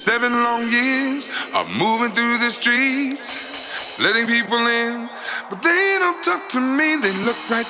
Seven long years of moving through the streets, letting people in, but they don't talk to me. They look right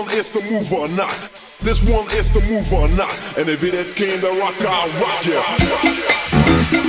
one is the move or not. This one is the move or not. And if it came to rock, I'll rock ya.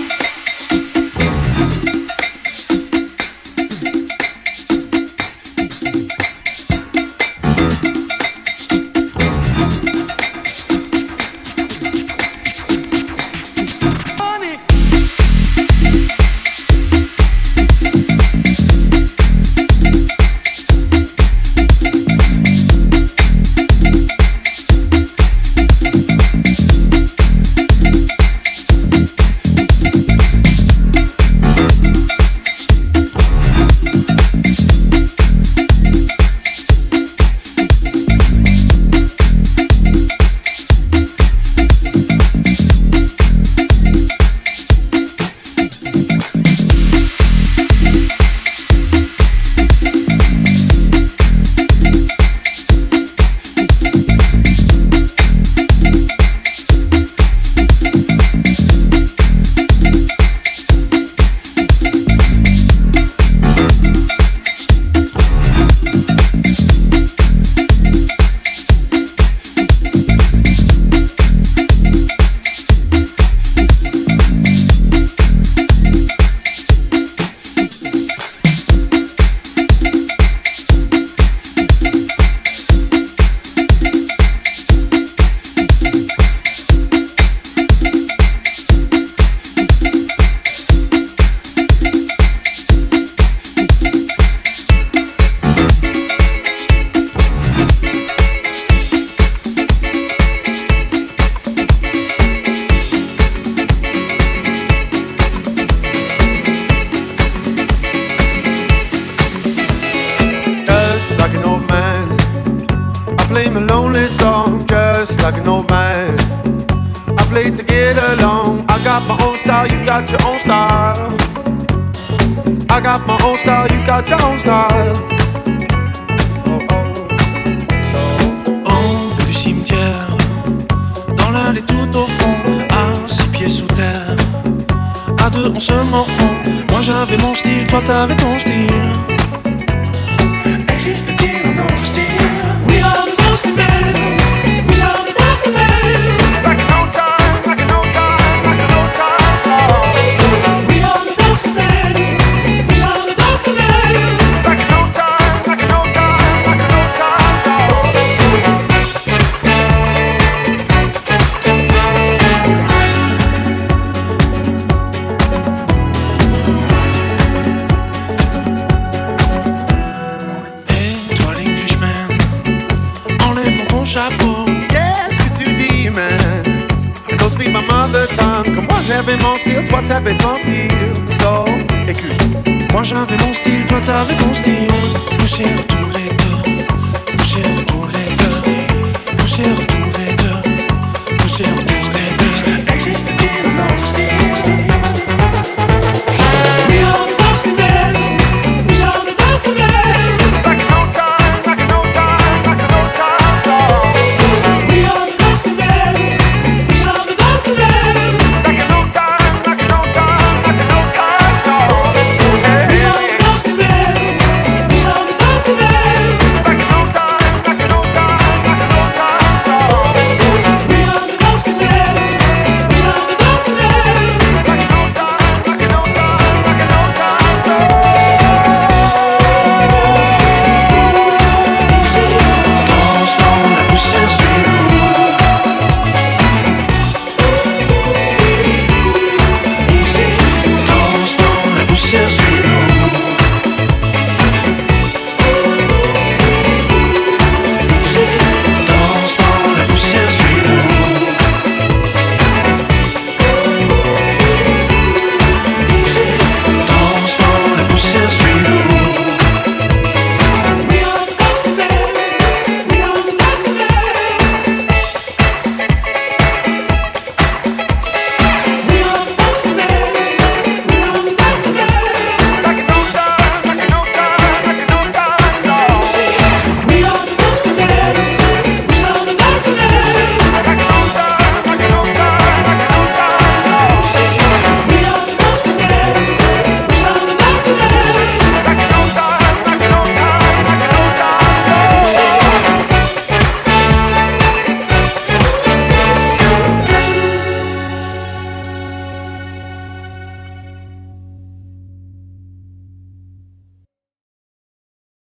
Moi j'avais mon style, toi t'avais ton style. Poussière tous les deux, poussière tous les deux, poussière